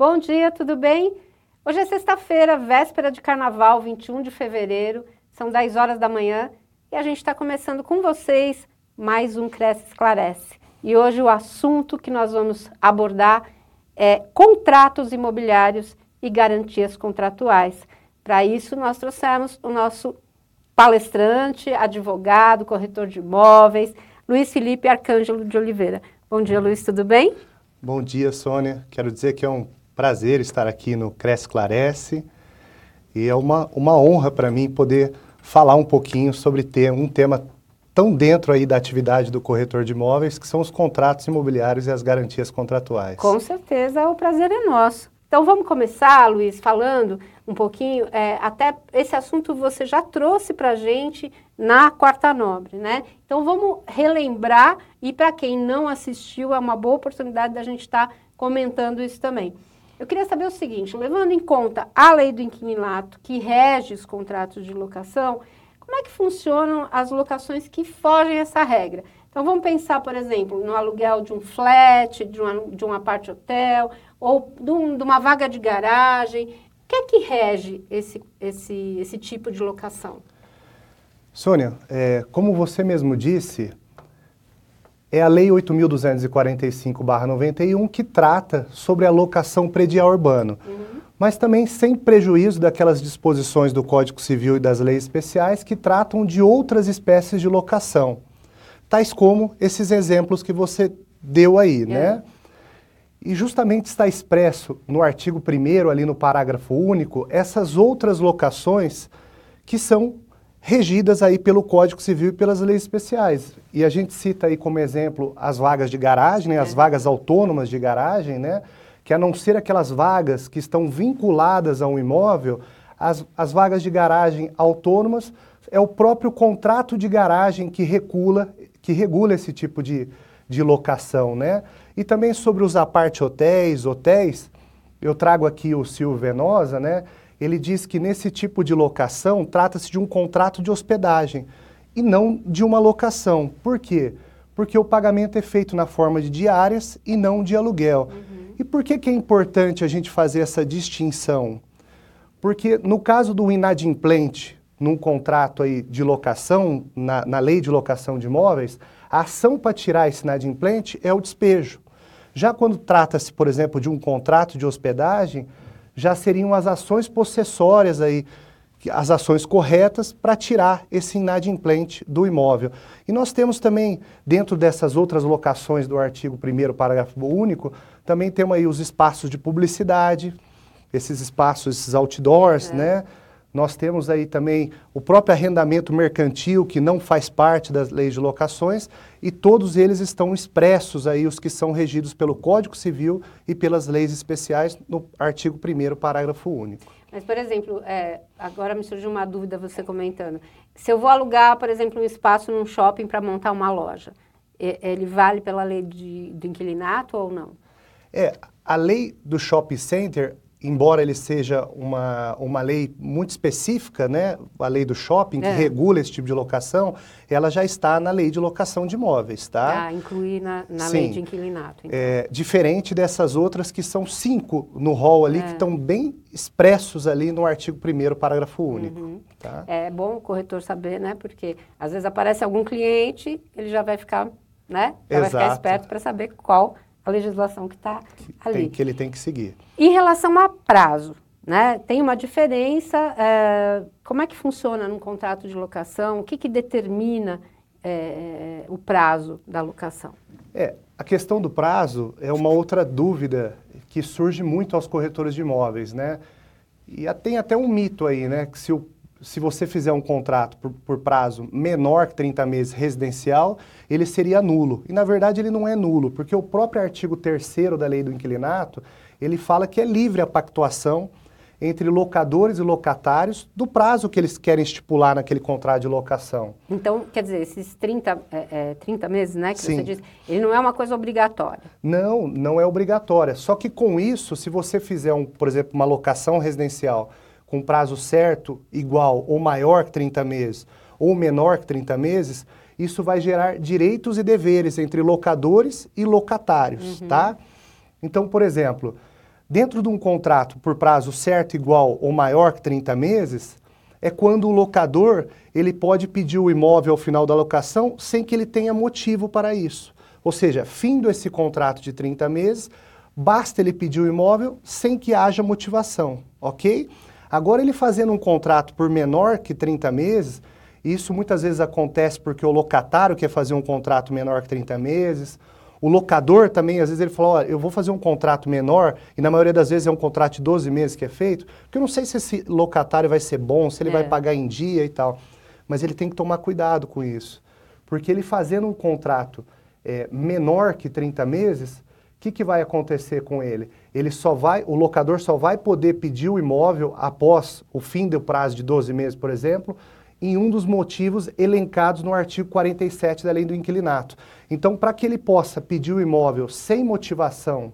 Bom dia, tudo bem? Hoje é sexta-feira, véspera de carnaval, 21 de fevereiro, são 10 horas da manhã e a gente está começando com vocês mais um Cresce Esclarece. E hoje o assunto que nós vamos abordar é contratos imobiliários e garantias contratuais. Para isso, nós trouxemos o nosso palestrante, advogado, corretor de imóveis, Luiz Felipe Arcângelo de Oliveira. Bom dia, Luiz, tudo bem? Bom dia, Sônia. Quero dizer que é um prazer estar aqui no Cresce Clarece e é uma, uma honra para mim poder falar um pouquinho sobre ter um tema tão dentro aí da atividade do corretor de imóveis, que são os contratos imobiliários e as garantias contratuais. Com certeza, o prazer é nosso. Então vamos começar, Luiz, falando um pouquinho, é, até esse assunto você já trouxe para a gente na Quarta Nobre, né? Então vamos relembrar e para quem não assistiu, é uma boa oportunidade da gente estar tá comentando isso também. Eu queria saber o seguinte, levando em conta a lei do inquilinato que rege os contratos de locação, como é que funcionam as locações que fogem essa regra? Então vamos pensar, por exemplo, no aluguel de um flat, de uma, de um apart-hotel, ou de, um, de, uma vaga de garagem. O que é que rege esse, esse, esse tipo de locação? Sônia, é, como você mesmo disse, é a Lei 8.245-91 que trata sobre a locação predial urbano, uhum. mas também sem prejuízo daquelas disposições do Código Civil e das leis especiais que tratam de outras espécies de locação, tais como esses exemplos que você deu aí, é. né? E justamente está expresso no artigo 1 ali no parágrafo único, essas outras locações que são regidas aí pelo Código Civil e pelas leis especiais. E a gente cita aí como exemplo as vagas de garagem, né, as é. vagas autônomas de garagem, né, que a não ser aquelas vagas que estão vinculadas a um imóvel, as, as vagas de garagem autônomas é o próprio contrato de garagem que regula, que regula esse tipo de, de locação, né? E também sobre os apart hotéis, hotéis, eu trago aqui o Silvio Venosa, né? Ele diz que nesse tipo de locação trata-se de um contrato de hospedagem e não de uma locação. Por quê? Porque o pagamento é feito na forma de diárias e não de aluguel. Uhum. E por que, que é importante a gente fazer essa distinção? Porque no caso do inadimplente, num contrato aí de locação, na, na lei de locação de imóveis, a ação para tirar esse inadimplente é o despejo. Já quando trata-se, por exemplo, de um contrato de hospedagem, já seriam as ações possessórias aí, as ações corretas para tirar esse inadimplente do imóvel. E nós temos também, dentro dessas outras locações do artigo 1 parágrafo único, também temos aí os espaços de publicidade, esses espaços, esses outdoors, é. né? Nós temos aí também o próprio arrendamento mercantil, que não faz parte das leis de locações, e todos eles estão expressos aí, os que são regidos pelo Código Civil e pelas leis especiais, no artigo 1 parágrafo único. Mas, por exemplo, é, agora me surgiu uma dúvida você comentando. Se eu vou alugar, por exemplo, um espaço num shopping para montar uma loja, ele vale pela lei de, do inquilinato ou não? É, a lei do shopping center embora ele seja uma, uma lei muito específica, né, a lei do shopping, que é. regula esse tipo de locação, ela já está na lei de locação de imóveis, tá? Ah, incluir na, na lei de inquilinato. Então. É, diferente dessas outras que são cinco no rol ali, é. que estão bem expressos ali no artigo 1 parágrafo único. Uhum. Tá? É bom o corretor saber, né, porque às vezes aparece algum cliente, ele já vai ficar, né, já Exato. vai ficar esperto para saber qual a legislação que está ali. Tem, que ele tem que seguir. Em relação a prazo, né? Tem uma diferença. É, como é que funciona num contrato de locação? O que, que determina é, o prazo da locação? É, a questão do prazo é uma outra dúvida que surge muito aos corretores de imóveis, né? E tem até um mito aí, né? Que se o se você fizer um contrato por, por, prazo menor que 30 meses residencial, ele seria nulo. E na verdade ele não é nulo, porque o próprio artigo 3 da lei do inquilinato, ele fala que é livre a pactuação entre locadores e locatários do prazo que eles querem estipular naquele contrato de locação. Então, quer dizer, esses 30, é, é, 30 meses, né, que Sim. você disse, ele não é uma coisa obrigatória. Não, não é obrigatória. Só que com isso, se você fizer, um, por exemplo, uma locação residencial com prazo certo, igual ou maior que 30 meses, ou menor que 30 meses, isso vai gerar direitos e deveres entre locadores e locatários, uhum. tá? Então, por exemplo, Dentro de um contrato por prazo certo, igual ou maior que 30 meses, é quando o locador ele pode pedir o imóvel ao final da locação sem que ele tenha motivo para isso. Ou seja, findo esse contrato de 30 meses, basta ele pedir o imóvel sem que haja motivação, ok? Agora ele fazendo um contrato por menor que 30 meses, isso muitas vezes acontece porque o locatário quer fazer um contrato menor que 30 meses, o locador também, às vezes ele fala, olha, eu vou fazer um contrato menor, e na maioria das vezes é um contrato de 12 meses que é feito, porque eu não sei se esse locatário vai ser bom, se ele é. vai pagar em dia e tal. Mas ele tem que tomar cuidado com isso. Porque ele fazendo um contrato é, menor que 30 meses, que, que vai acontecer com ele? Ele só vai, o locador só vai poder pedir o imóvel após o fim do prazo de 12 meses, por exemplo, em um dos motivos elencados no artigo 47 da Lei do Inquilinato. Então, para que ele possa pedir o imóvel sem motivação,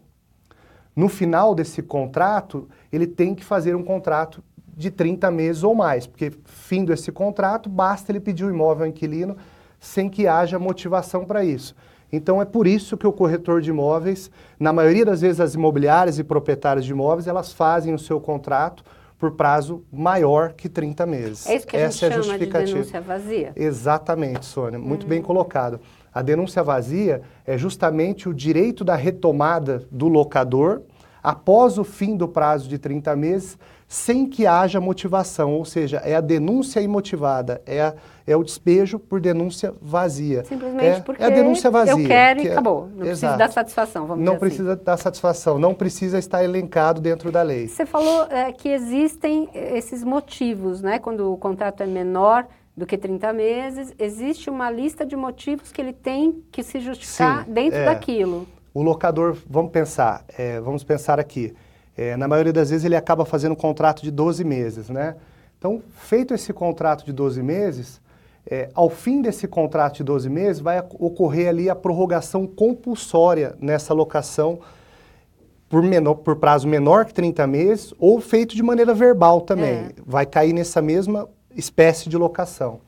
no final desse contrato, ele tem que fazer um contrato de 30 meses ou mais, porque fim desse contrato, basta ele pedir o imóvel ao inquilino sem que haja motivação para isso. Então é por isso que o corretor de imóveis, na maioria das vezes as imobiliárias e proprietários de imóveis, elas fazem o seu contrato por prazo maior que 30 meses. É isso que a Essa gente é chama de denúncia vazia? Exatamente, Sônia. Muito uhum. bem colocado. A denúncia vazia é justamente o direito da retomada do locador após o fim do prazo de 30 meses, sem que haja motivação, ou seja, é a denúncia imotivada, é, a, é o despejo por denúncia vazia. Simplesmente é, porque é a denúncia vazia, eu quero e é acabou. Não precisa dar satisfação, vamos Não dizer precisa assim. dar satisfação, não precisa estar elencado dentro da lei. Você falou é, que existem esses motivos, né? Quando o contrato é menor do que 30 meses, existe uma lista de motivos que ele tem que se justificar Sim, dentro é. daquilo o locador, vamos pensar, é, vamos pensar aqui, é, na maioria das vezes ele acaba fazendo um contrato de 12 meses, né? Então, feito esse contrato de 12 meses, é, ao fim desse contrato de 12 meses, vai ocorrer ali a prorrogação compulsória nessa locação por, menor, por prazo menor que 30 meses ou feito de maneira verbal também. É. Vai cair nessa mesma espécie de locação.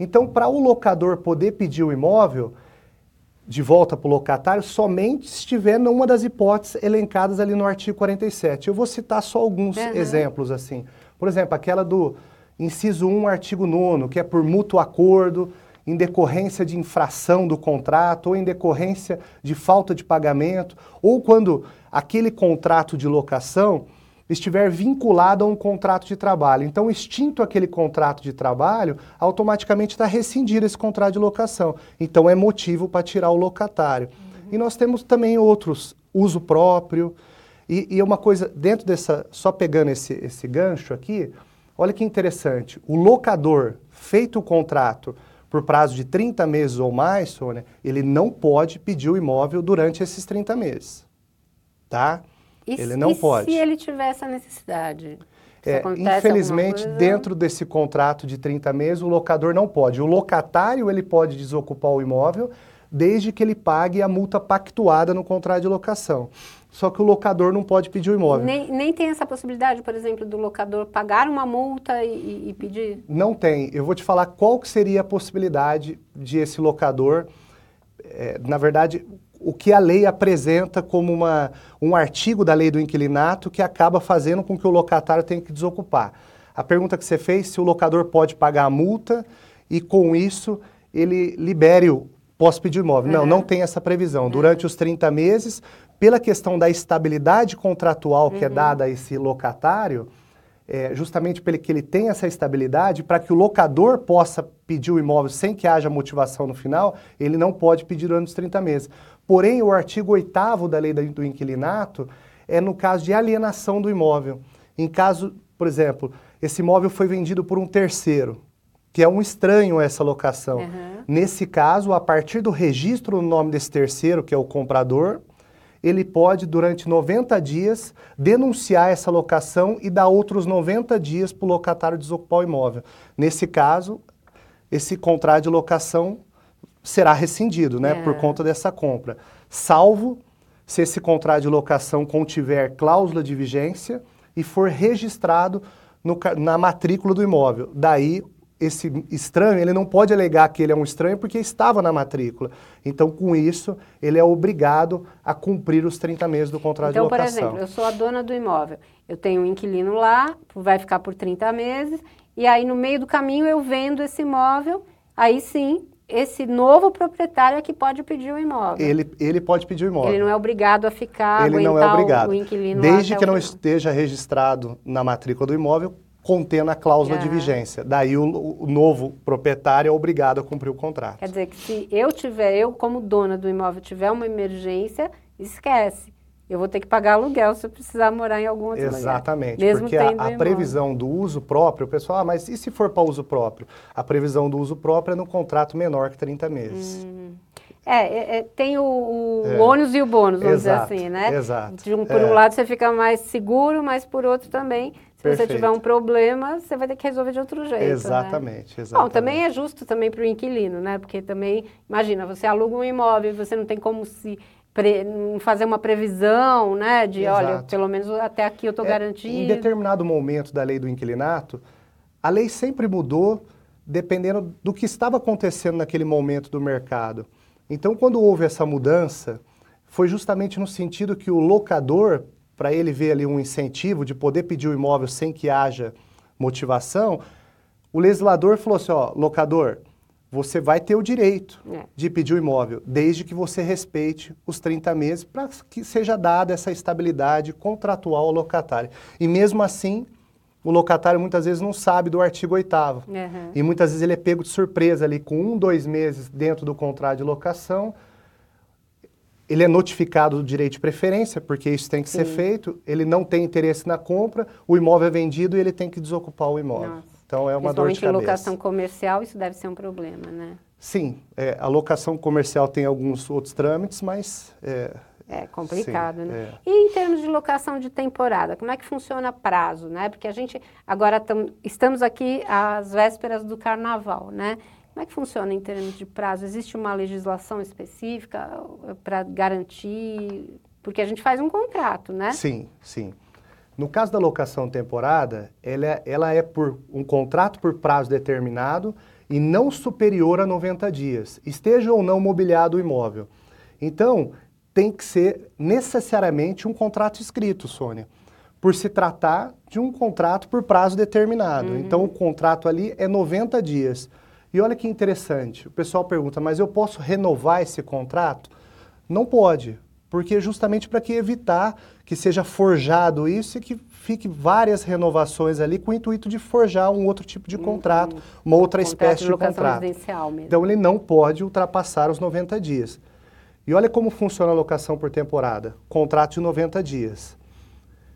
Então, para o locador poder pedir o imóvel, de volta para o locatário somente se estiver numa das hipóteses elencadas ali no artigo 47. Eu vou citar só alguns uhum. exemplos assim. Por exemplo, aquela do inciso 1, artigo 9, que é por mútuo acordo, em decorrência de infração do contrato, ou em decorrência de falta de pagamento, ou quando aquele contrato de locação estiver vinculado a um contrato de trabalho. Então, extinto aquele contrato de trabalho, automaticamente está rescindido esse contrato de locação. Então, é motivo para tirar o locatário. Uhum. E nós temos também outros, uso próprio. E, e uma coisa, dentro dessa, só pegando esse, esse gancho aqui, olha que interessante. O locador, feito o contrato por prazo de 30 meses ou mais, Sônia, ele não pode pedir o imóvel durante esses 30 meses. Tá? E, ele não e pode. se ele tiver essa necessidade? É, infelizmente, dentro desse contrato de 30 meses, o locador não pode. O locatário ele pode desocupar o imóvel desde que ele pague a multa pactuada no contrato de locação. Só que o locador não pode pedir o imóvel. Nem, nem tem essa possibilidade, por exemplo, do locador pagar uma multa e, e pedir? Não tem. Eu vou te falar qual que seria a possibilidade de esse locador. É, na verdade, o que a lei apresenta como uma, um artigo da lei do inquilinato que acaba fazendo com que o locatário tenha que desocupar. A pergunta que você fez, se o locador pode pagar a multa e com isso ele libere o posso pedir imóvel. Uhum. Não, não tem essa previsão. Uhum. Durante os 30 meses, pela questão da estabilidade contratual que é uhum. é dada a esse locatário, é, justamente pelo que ele tem essa estabilidade, para que o locador possa pedir o imóvel sem que haja motivação no final, ele não pode pedir durante os 30 meses. Porém, o artigo 8 da lei do inquilinato é no caso de alienação do imóvel. Em caso, por exemplo, esse imóvel foi vendido por um terceiro, que é um estranho essa locação. Uhum. Nesse caso, a partir do registro no nome desse terceiro, que é o comprador, ele pode, durante 90 dias, denunciar essa locação e dar outros 90 dias para o locatário desocupar o imóvel. Nesse caso, esse contrato de locação será rescindido, né, é. por conta dessa compra. Salvo se esse contrato de locação contiver cláusula de vigência e for registrado no, na matrícula do imóvel. Daí, esse estranho, ele não pode alegar que ele é um estranho porque estava na matrícula. Então, com isso, ele é obrigado a cumprir os 30 meses do contrato então, de locação. Então, por exemplo, eu sou a dona do imóvel, eu tenho um inquilino lá, vai ficar por 30 meses, e aí no meio do caminho eu vendo esse imóvel, aí sim, esse novo proprietário é que pode pedir o imóvel. Ele, ele pode pedir o imóvel. Ele não é obrigado a ficar, ele não é obrigado. o inquilino Desde que não final. esteja registrado na matrícula do imóvel, contendo a cláusula de vigência. Daí o, o, novo proprietário é obrigado a cumprir o contrato. Quer dizer que se eu tiver, eu como dona do imóvel tiver uma emergência, esquece. Eu vou ter que pagar aluguel se eu precisar morar em algum outro Exatamente, lugar. porque a, a previsão do uso próprio, o pessoal, ah, mas e se for para uso próprio? A previsão do uso próprio é no contrato menor que 30 meses. Hum. É, é, tem o, o é. ônus e o bônus, vamos exato, dizer assim, né? Exato. De um, por um é. lado você fica mais seguro, mas por outro também, se Perfeito. você tiver um problema, você vai ter que resolver de outro jeito. Exatamente, né? exatamente. Bom, também é justo também para o inquilino, né? Porque também, imagina, você aluga um imóvel, você não tem como se Pre, fazer uma previsão, né, de Exato. olha, pelo menos até aqui eu estou é, garantido. Em determinado momento da lei do inquilinato, a lei sempre mudou dependendo do que estava acontecendo naquele momento do mercado. Então, quando houve essa mudança, foi justamente no sentido que o locador, para ele ver ali um incentivo de poder pedir o imóvel sem que haja motivação, o legislador falou assim, ó, locador, você vai ter o direito é. de pedir o imóvel, desde que você respeite os 30 meses para que seja dada essa estabilidade contratual ao locatário. E mesmo assim, o locatário muitas vezes não sabe do artigo 8 uhum. E muitas vezes ele é pego de surpresa ali com um, dois meses dentro do contrato de locação. Ele é notificado do direito de preferência, porque isso tem que Sim. ser feito. Ele não tem interesse na compra, o imóvel é vendido e ele tem que desocupar o imóvel. Nossa. Então é uma dor de cabeça. em locação comercial isso deve ser um problema, né? Sim, é, a locação comercial tem alguns outros trâmites, mas... É, é complicado, sim, né? É. E em termos de locação de temporada, como é que funciona prazo, né? Porque a gente agora tam, estamos aqui às vésperas do carnaval, né? Como é que funciona em termos de prazo? Existe uma legislação específica para garantir? Porque a gente faz um contrato, né? Sim, sim. No caso da locação temporada, ela é, ela é por um contrato por prazo determinado e não superior a 90 dias, esteja ou não mobiliado o imóvel. Então, tem que ser necessariamente um contrato escrito, Sônia, por se tratar de um contrato por prazo determinado. Uhum. Então, o contrato ali é 90 dias. E olha que interessante, o pessoal pergunta, mas eu posso renovar esse contrato? Não pode, porque justamente para que evitar que seja forjado isso e que fique várias renovações ali com o intuito de forjar um outro tipo de contrato, uma outra espécie de, de contrato. Então ele não pode ultrapassar os 90 dias. E olha como funciona a locação por temporada. Contrato de 90 dias.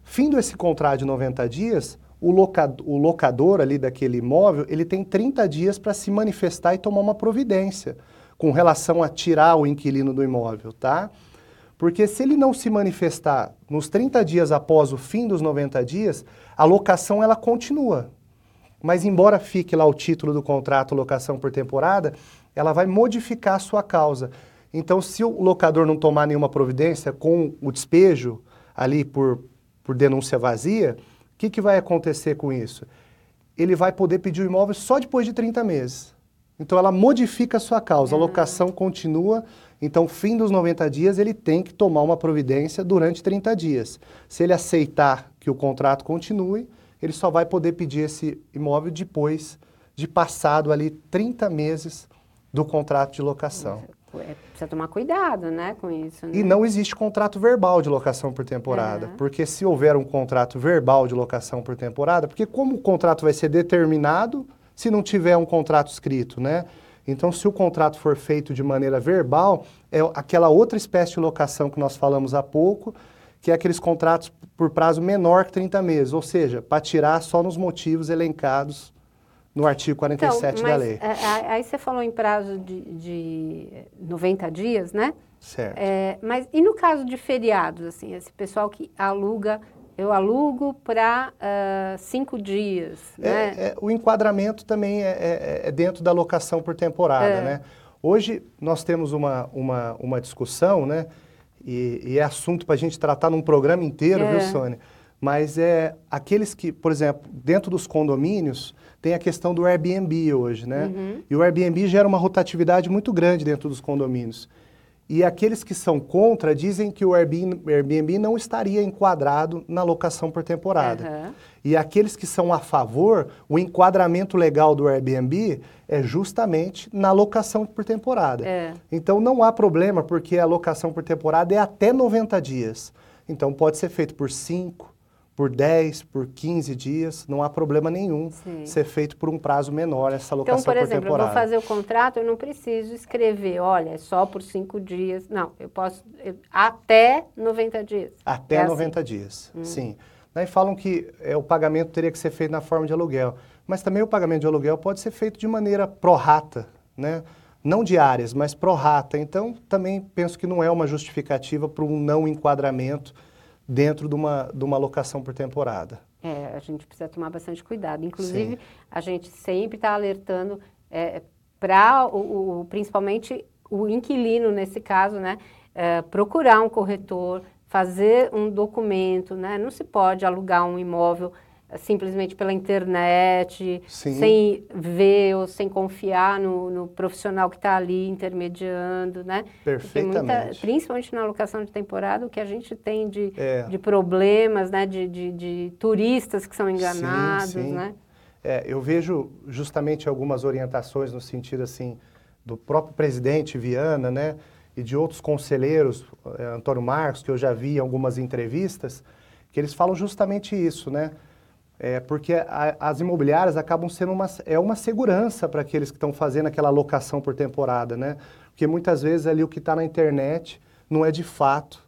Findo esse contrato de 90 dias, o locador, o locador ali daquele imóvel, ele tem 30 dias para se manifestar e tomar uma providência com relação a tirar o inquilino do imóvel, tá? Porque se ele não se manifestar nos 30 dias após o fim dos 90 dias, a locação ela continua. Mas embora fique lá o título do contrato locação por temporada, ela vai modificar a sua causa. Então, se o locador não tomar nenhuma providência com o despejo ali por, por denúncia vazia, o que, que vai acontecer com isso? Ele vai poder pedir o imóvel só depois de 30 meses. Então, ela modifica a sua causa, a locação continua então, fim dos 90 dias, ele tem que tomar uma providência durante 30 dias. Se ele aceitar que o contrato continue, ele só vai poder pedir esse imóvel depois de passado ali 30 meses do contrato de locação. É, precisa tomar cuidado, né, com isso. Né? E não existe contrato verbal de locação por temporada, porque se houver um contrato verbal de locação por temporada, porque como o contrato vai ser determinado se não tiver um contrato escrito, né? Então, se o contrato for feito de maneira verbal, é aquela outra espécie de locação que nós falamos há pouco, que é aqueles contratos por prazo menor que 30 meses, ou seja, para tirar só nos motivos elencados no artigo 47 então, da lei. É, é, aí você falou em prazo de, de 90 dias, né? Certo. É, mas e no caso de feriados, assim, esse pessoal que aluga eu alugo para uh, cinco dias. É, né? É, o enquadramento também é, é, é, dentro da locação por temporada. É. Né? Hoje nós temos uma, uma, uma discussão, né? e, e é assunto para a gente tratar num programa inteiro, viu, é. Sônia? Mas é aqueles que, por exemplo, dentro dos condomínios, tem a questão do Airbnb hoje, né? Uhum. E o Airbnb gera uma rotatividade muito grande dentro dos condomínios. E aqueles que são contra dizem que o Airbnb não estaria enquadrado na locação por temporada. Uhum. E aqueles que são a favor, o enquadramento legal do Airbnb é justamente na locação por temporada. É. Então não há problema, porque a locação por temporada é até 90 dias. Então pode ser feito por 5, por 10, por 15 dias, não há problema nenhum Sim. ser feito por um prazo menor essa locação Então, por exemplo, por eu vou fazer o contrato, eu não preciso escrever, olha, é só por 5 dias. Não, eu posso eu, até 90 dias. Até é 90 assim. dias, hum. sim. Daí falam que é, o pagamento teria que ser feito na forma de aluguel, mas também o pagamento de aluguel pode ser feito de maneira pró-rata, né? Não diárias, mas pró-rata. Então, também penso que não é uma justificativa para um não enquadramento dentro de uma, de uma locação por temporada. É, a gente precisa tomar bastante cuidado. Inclusive, Sim. a gente sempre está alertando é, para, o, o, principalmente, o inquilino, nesse caso, né, é, procurar um corretor, fazer um documento, né? Não se pode alugar um imóvel simplesmente pela internet, Sim. sem ver ou sem confiar no, no profissional que está ali intermediando, né? Perfeitamente. Muita, principalmente na locação de temporada, o que a gente tem de, é. de problemas, né? De, de, de, turistas que são enganados, sim, sim. né? É, eu vejo justamente algumas orientações no sentido assim do próprio presidente Viana, né? E de outros conselheiros, é, Antônio Marcos, que eu já vi em algumas entrevistas, que eles falam justamente isso, né? É, porque a, as imobiliárias acabam sendo uma, é uma segurança para aqueles que estão fazendo aquela locação por temporada, né? Porque muitas vezes ali o que está na internet não é de fato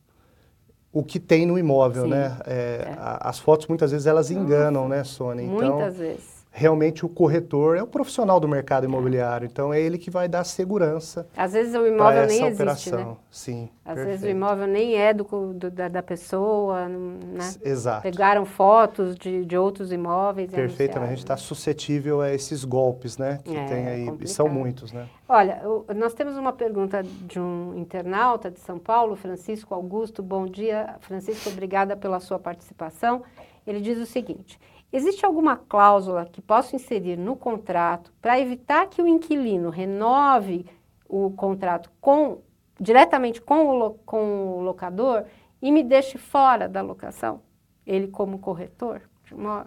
o que tem no imóvel, Sim, né? É, é. A, as fotos muitas vezes elas enganam, né, Sônia? Então, muitas vezes realmente o corretor é o profissional do mercado imobiliário, então é ele que vai dar segurança. Às vezes o imóvel nem existe, operação. né? Sim. Às perfeito. vezes o imóvel nem é do, do da, da, pessoa, né? Exato. Pegaram fotos de, de outros imóveis. Perfeitamente, a gente está suscetível a esses golpes, né? Que é, tem aí, complicado. e são muitos, né? Olha, nós temos uma pergunta de um internauta de São Paulo, Francisco Augusto. Bom dia, Francisco, obrigada pela sua participação. Ele diz o seguinte: Existe alguma cláusula que possa inserir no contrato para evitar que o inquilino renove o contrato com, diretamente com o, com o locador e me deixe fora da locação? Ele como corretor?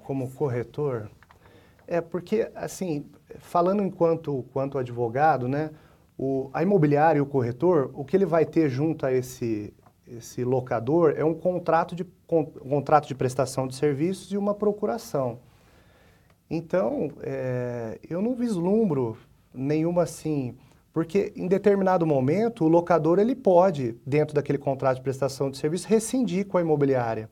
Como corretor? É porque, assim, falando enquanto, enquanto advogado, né, o, a imobiliária e o corretor, o que ele vai ter junto a esse, esse locador é um contrato de, um contrato de prestação de serviços e uma procuração. Então, é, eu não vislumbro nenhuma assim, porque em determinado momento o locador ele pode, dentro daquele contrato de prestação de serviço, rescindir com a imobiliária.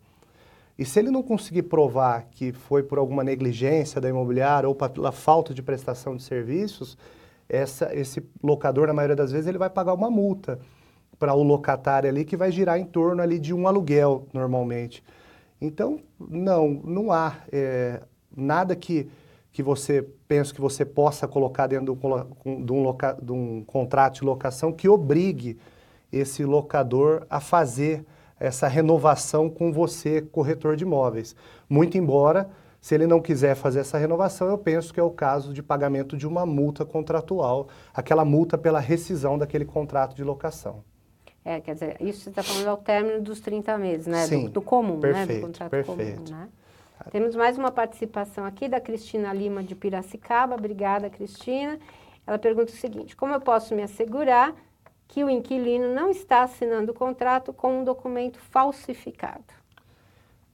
E se ele não conseguir provar que foi por alguma negligência da imobiliária ou pela falta de prestação de serviços, essa, esse locador, na maioria das vezes, ele vai pagar uma multa para o locatário ali que vai girar em torno ali de um aluguel normalmente. Então, não, não há é, nada que, que você pense que você possa colocar dentro de um, loca, de um contrato de locação que obrigue esse locador a fazer essa renovação com você, corretor de imóveis. Muito embora, se ele não quiser fazer essa renovação, eu penso que é o caso de pagamento de uma multa contratual, aquela multa pela rescisão daquele contrato de locação. É, quer dizer, isso você está falando ao término dos 30 meses, né? Sim, do, do comum, perfeito, né? Do contrato perfeito. comum, né? Temos mais uma participação aqui da Cristina Lima de Piracicaba. Obrigada, Cristina. Ela pergunta o seguinte: como eu posso me assegurar que o inquilino não está assinando o contrato com um documento falsificado?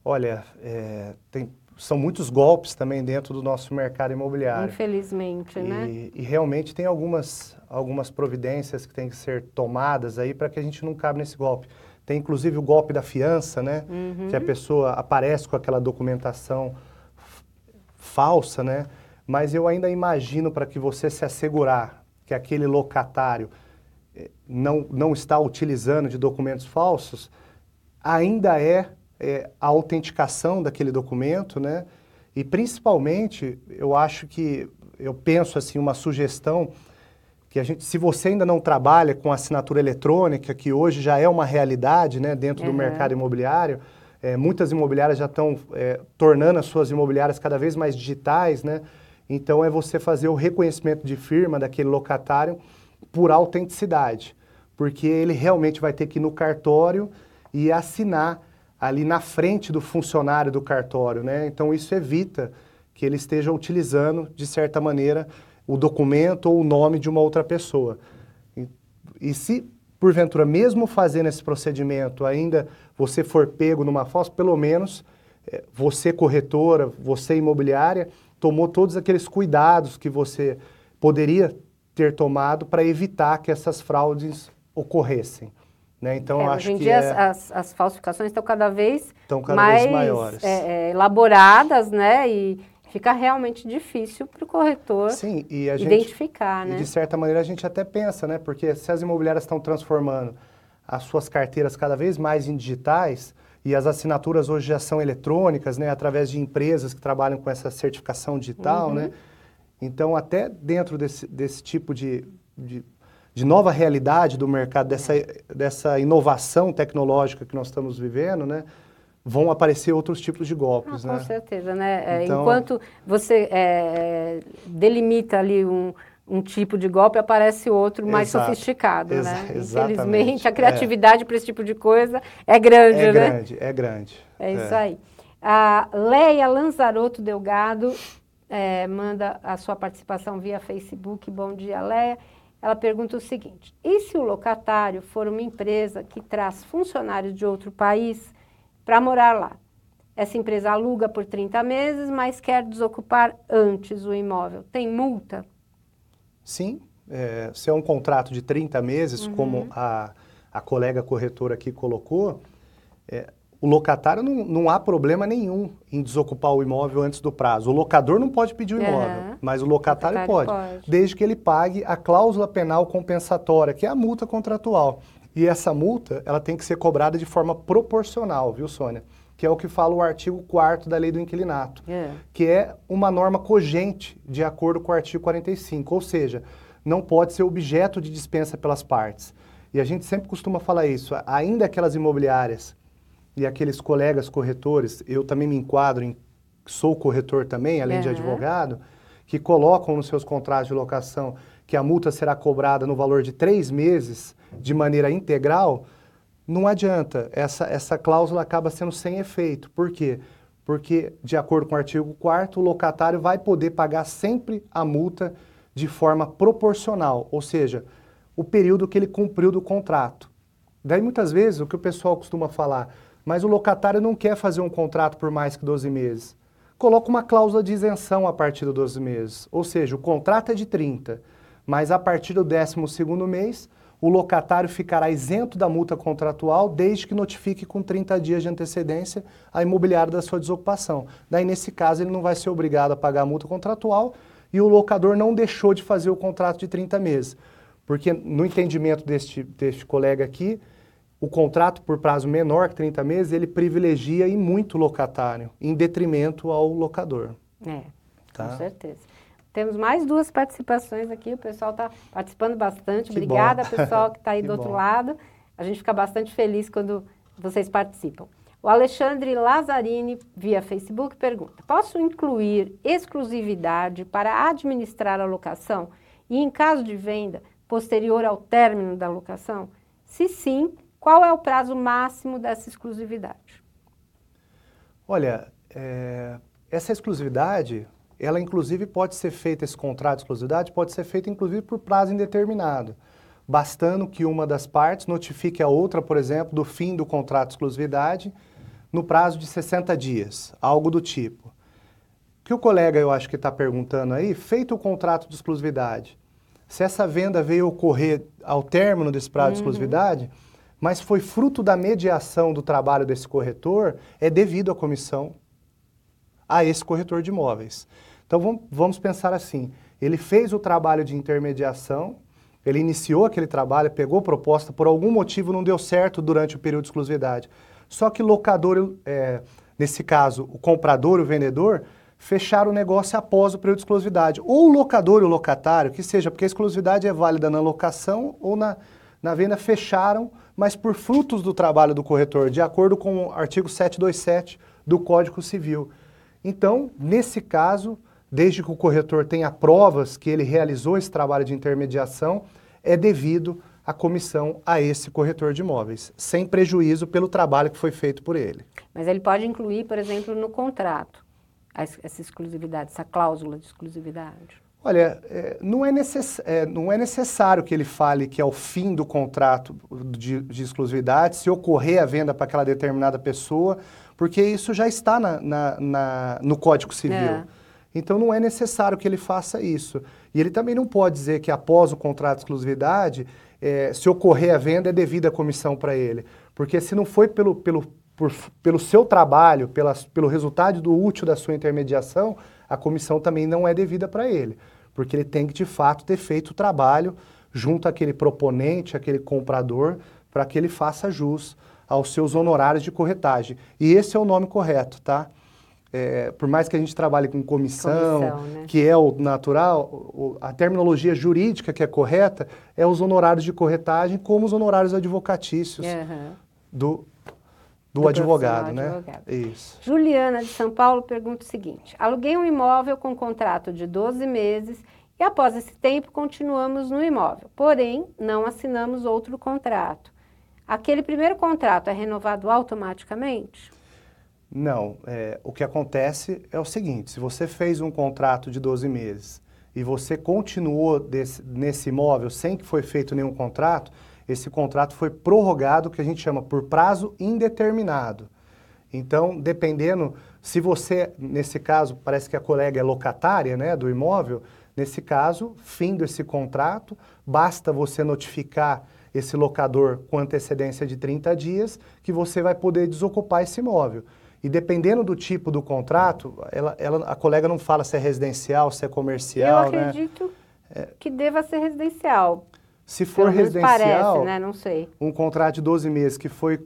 Olha, é, tem são muitos golpes também dentro do nosso mercado imobiliário. Infelizmente, e, né? E realmente tem algumas, algumas providências que têm que ser tomadas aí para que a gente não cabe nesse golpe. Tem inclusive o golpe da fiança, né? Uhum. Que a pessoa aparece com aquela documentação falsa, né? Mas eu ainda imagino para que você se assegurar que aquele locatário eh, não, não está utilizando de documentos falsos, ainda é é, a autenticação daquele documento, né? E principalmente, eu acho que, eu penso assim, uma sugestão que a gente, se você ainda não trabalha com assinatura eletrônica, que hoje já é uma realidade, né, dentro uhum. do mercado imobiliário, É, muitas imobiliárias já estão é, tornando as suas imobiliárias cada vez mais digitais, né? Então é você fazer o reconhecimento de firma daquele locatário por autenticidade, porque ele realmente vai ter que ir no cartório e assinar ali na frente do funcionário do cartório, né? Então isso evita que ele esteja utilizando, de certa maneira, o documento ou o nome de uma outra pessoa. E, e se, porventura, mesmo fazendo esse procedimento, ainda você for pego numa falsa, pelo menos é, você corretora, você imobiliária, tomou todos aqueles cuidados que você poderia ter tomado para evitar que essas fraudes ocorressem. Né? Então, é, acho hoje em que dia é... as, as, falsificações estão cada vez, estão cada mais vez maiores. É, é, elaboradas, né? E fica realmente difícil para o corretor Sim, e a identificar, gente, né? E de certa maneira a gente até pensa, né? Porque se as imobiliárias estão transformando as suas carteiras cada vez mais em digitais e as assinaturas hoje já são eletrônicas, né? Através de empresas que trabalham com essa certificação digital, Uhum. né? Então, até dentro desse, desse tipo de, de, de nova realidade do mercado, dessa, dessa inovação tecnológica que nós estamos vivendo, né? Vão aparecer outros tipos de Ah, golpes, com né? certeza, né? É, Então- Enquanto você é, delimita ali um, um tipo de golpe, aparece outro mais Exato. sofisticado, Exa- né? exatamente. Infelizmente, a É. criatividade para esse tipo de coisa é grande, É né? grande, é grande. É isso aí. A Leia Lanzaroto Delgado eh, manda a sua participação via Facebook. Bom dia, Leia. Ela pergunta o seguinte: e se o locatário for uma empresa que traz funcionários de outro país para morar lá? Essa empresa aluga por 30 meses, mas quer desocupar antes o imóvel. Tem multa? Sim, é, se é um contrato de 30 meses, Uhum. como a, a colega corretora aqui colocou, é, o locatário não, não há problema nenhum em desocupar o imóvel antes do prazo. O locador não pode pedir o imóvel, Aham. mas o locatário, locatário pode, pode. desde que ele pague a cláusula penal compensatória, que é a multa contratual. E essa multa, ela tem que ser cobrada de forma proporcional, viu, Sônia? Que é o que fala o artigo 4 da Lei do Inquilinato É. que é uma norma cogente de acordo com o artigo 45, ou seja, não pode ser objeto de dispensa pelas partes. E a gente sempre costuma falar isso, ainda aquelas imobiliárias e aqueles colegas corretores, eu também me enquadro em sou corretor também, além de Aham. advogado, que colocam nos seus contratos de locação que a multa será cobrada no valor de três meses de maneira integral, não adianta, essa, essa cláusula acaba sendo sem efeito. Por quê? Porque, de acordo com o artigo 4 o locatário vai poder pagar sempre a multa de forma proporcional, ou seja, o período que ele cumpriu do contrato. Daí, muitas vezes, o que o pessoal costuma falar, mas o locatário não quer fazer um contrato por mais que 12 meses. Coloca uma cláusula de isenção a partir dos 12 meses, ou seja, o contrato é de 30, mas a partir do 12º mês, o locatário ficará isento da multa contratual desde que notifique com 30 dias de antecedência a imobiliária da sua desocupação. Daí, nesse caso, ele não vai ser obrigado a pagar a multa contratual e o locador não deixou de fazer o contrato de 30 meses. Porque, no entendimento deste, deste colega aqui, o contrato por prazo menor que 30 meses, ele privilegia e muito o locatário, em detrimento ao locador. É, Tá. com certeza. Temos mais duas participações aqui, o pessoal está participando bastante. Que Obrigada, bom. pessoal que está aí Que do outro bom. lado. A gente fica bastante feliz quando vocês participam. O Alexandre Lazzarini, via Facebook, pergunta: Posso incluir exclusividade para administrar a locação e, em caso de venda, posterior ao término da locação? Se sim, qual é o prazo máximo dessa exclusividade? Olha, é, essa exclusividade, ela inclusive pode ser feita, esse contrato de exclusividade pode ser feito inclusive por prazo indeterminado, bastando que uma das partes notifique a outra, por exemplo, do fim do contrato de exclusividade no prazo de 60 dias, algo do tipo. O que o colega, eu acho que está perguntando aí, feito o contrato de exclusividade, se essa venda veio ocorrer ao término desse prazo de exclusividade, mas foi fruto da mediação do trabalho desse corretor, é devido à comissão a esse corretor de imóveis. Então vamos, pensar assim: ele fez o trabalho de intermediação, ele iniciou aquele trabalho, pegou proposta, por algum motivo não deu certo durante o período de exclusividade. Só que locador, é, nesse caso, o comprador e o vendedor, fecharam o negócio após o período de exclusividade. Ou o locador e o locatário, que seja, porque a exclusividade é válida na locação ou na, na venda fecharam, mas por frutos do trabalho do corretor, de acordo com o artigo 727 do Código Civil. Então, nesse caso, desde que o corretor tenha provas que ele realizou esse trabalho de intermediação, é devido a comissão a esse corretor de imóveis, sem prejuízo pelo trabalho que foi feito por ele. Mas ele pode incluir, por exemplo, no contrato, essa exclusividade, essa cláusula de exclusividade? Olha, é, não, é necess, é, não é necessário que ele fale que é o fim do contrato de, de exclusividade, se ocorrer a venda para aquela determinada pessoa, porque isso já está na, na, na no Código Civil. É. Então não é necessário que ele faça isso. E ele também não pode dizer que após o contrato de exclusividade, é, se ocorrer a venda, é devida a comissão para ele. Porque se não foi pelo, pelo, por, pelo seu trabalho, pelo resultado do útil da sua intermediação, a comissão também não é devida para ele porque ele tem que de fato ter feito o trabalho junto àquele proponente, aquele comprador, para que ele faça jus aos seus honorários de corretagem. E esse é o nome correto, tá? É, por mais que a gente trabalhe com comissão, comissão né? que é o natural, a terminologia jurídica que é correta é os honorários de corretagem como os honorários advocatícios uhum. do, do, do advogado, né? Advogado. Isso. Juliana de São Paulo pergunta o seguinte: aluguei um imóvel com contrato de 12 meses e após esse tempo continuamos no imóvel, porém não assinamos outro contrato. Aquele primeiro contrato é renovado automaticamente? Não. É, o que acontece é o seguinte: se você fez um contrato de 12 meses e você continuou desse, nesse imóvel sem que foi feito nenhum contrato, esse contrato foi prorrogado, que a gente chama por prazo indeterminado. Então, dependendo, se você, nesse caso, parece que a colega é locatária né, do imóvel, nesse caso, fim desse contrato, basta você notificar esse locador com antecedência de 30 dias que você vai poder desocupar esse imóvel. E dependendo do tipo do contrato, ela, ela, a colega não fala se é residencial, se é comercial. Eu né? acredito né? que deva ser residencial. Se for residencial, parece, né? Não sei. um contrato de 12 meses que foi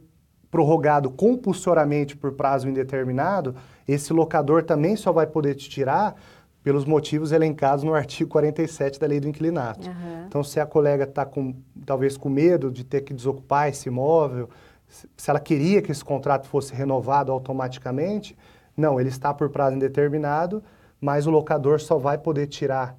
prorrogado compulsoriamente por prazo indeterminado, esse locador também só vai poder te tirar pelos motivos elencados no artigo 47 da Lei do Inquilinato. Uhum. Então, se a colega está com, talvez com medo de ter que desocupar esse imóvel, se ela queria que esse contrato fosse renovado automaticamente, não, ele está por prazo indeterminado, mas o locador só vai poder tirar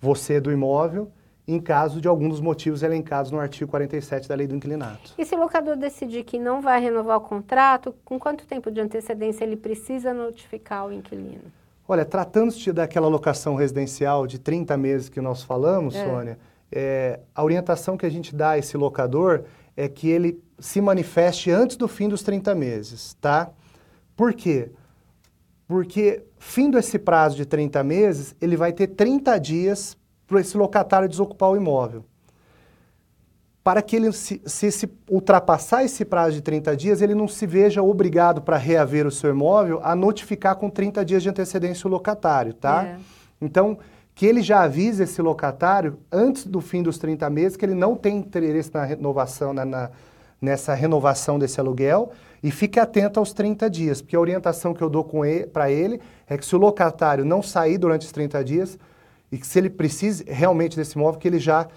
você do imóvel em caso de algum dos motivos elencados no artigo 47 da Lei do Inquilinato. E se o locador decidir que não vai renovar o contrato, com quanto tempo de antecedência ele precisa notificar o inquilino? Olha, tratando-se daquela locação residencial de 30 meses que nós falamos, é. Sônia, é, a orientação que a gente dá a esse locador é que ele se manifeste antes do fim dos 30 meses, tá? Por quê? Porque, findo esse prazo de 30 meses, ele vai ter 30 dias para esse locatário desocupar o imóvel. Para que ele, se, se, se, ultrapassar esse prazo de 30 dias, ele não se veja obrigado para reaver o seu imóvel a notificar com 30 dias de antecedência o locatário, tá? É. Então, que ele já avise esse locatário antes do fim dos 30 meses que ele não tem interesse na renovação, na, na nessa renovação desse aluguel e fique atento aos 30 dias, porque a orientação que eu dou para ele é que se o locatário não sair durante os 30 dias, e que se ele precisa realmente desse imóvel, que ele já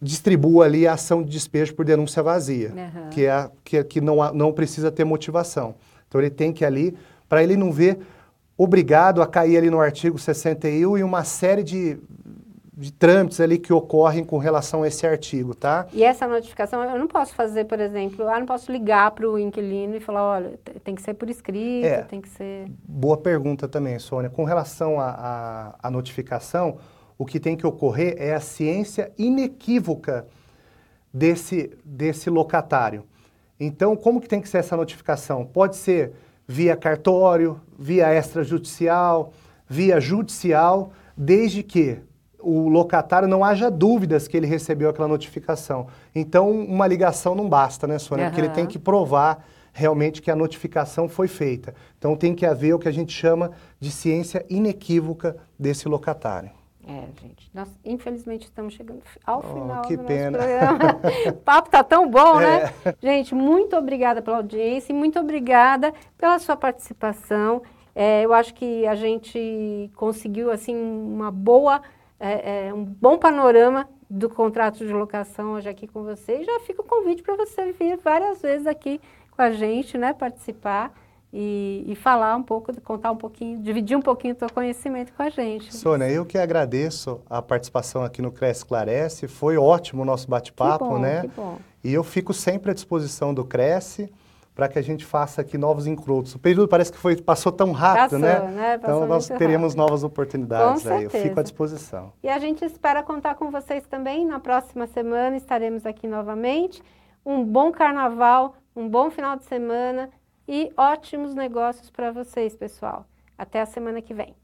distribua ali a ação de despejo por denúncia vazia, uhum. que é que, que não, não precisa ter motivação. Então ele tem que ali, para ele não ver obrigado a cair ali no artigo 61 e uma série de, de trâmites ali que ocorrem com relação a esse artigo, tá? E essa notificação eu não posso fazer, por exemplo, eu não posso ligar para o inquilino e falar, olha, tem que ser por escrito, é, tem que ser... Boa pergunta também, Sônia. Com relação à notificação, o que tem que ocorrer é a ciência inequívoca desse, desse locatário. Então, como que tem que ser essa notificação? Pode ser via cartório, via extrajudicial, via judicial, desde que o locatário não haja dúvidas que ele recebeu aquela notificação. Então, uma ligação não basta, né, Sônia? Uhum. Porque ele tem que provar realmente que a notificação foi feita. Então, tem que haver o que a gente chama de ciência inequívoca desse locatário. É, gente. Nós, infelizmente, estamos chegando ao oh, final que do pena. programa. o papo tá tão bom, né? é. né? Gente, muito obrigada pela audiência e muito obrigada pela sua participação. É, eu acho que a gente conseguiu, assim, uma boa é, é, um bom panorama do contrato de locação hoje aqui com você. E já fica o convite para você vir várias vezes aqui com a gente, né, participar e, e, falar um pouco, contar um pouquinho, dividir um pouquinho do seu conhecimento com a gente. Sônia, eu que agradeço a participação aqui no Cresce Esclarece, foi ótimo o nosso bate-papo, né? Que bom. E eu fico sempre à disposição do Cresce para que a gente faça aqui novos encontros. O período parece que foi, passou tão rápido, passou, né? né? Passou então nós teremos rápido. novas oportunidades Com aí. Eu certeza. fico à disposição. E a gente espera contar com vocês também. Na próxima semana estaremos aqui novamente. Um bom carnaval, um bom final de semana e ótimos negócios para vocês, pessoal. Até a semana que vem.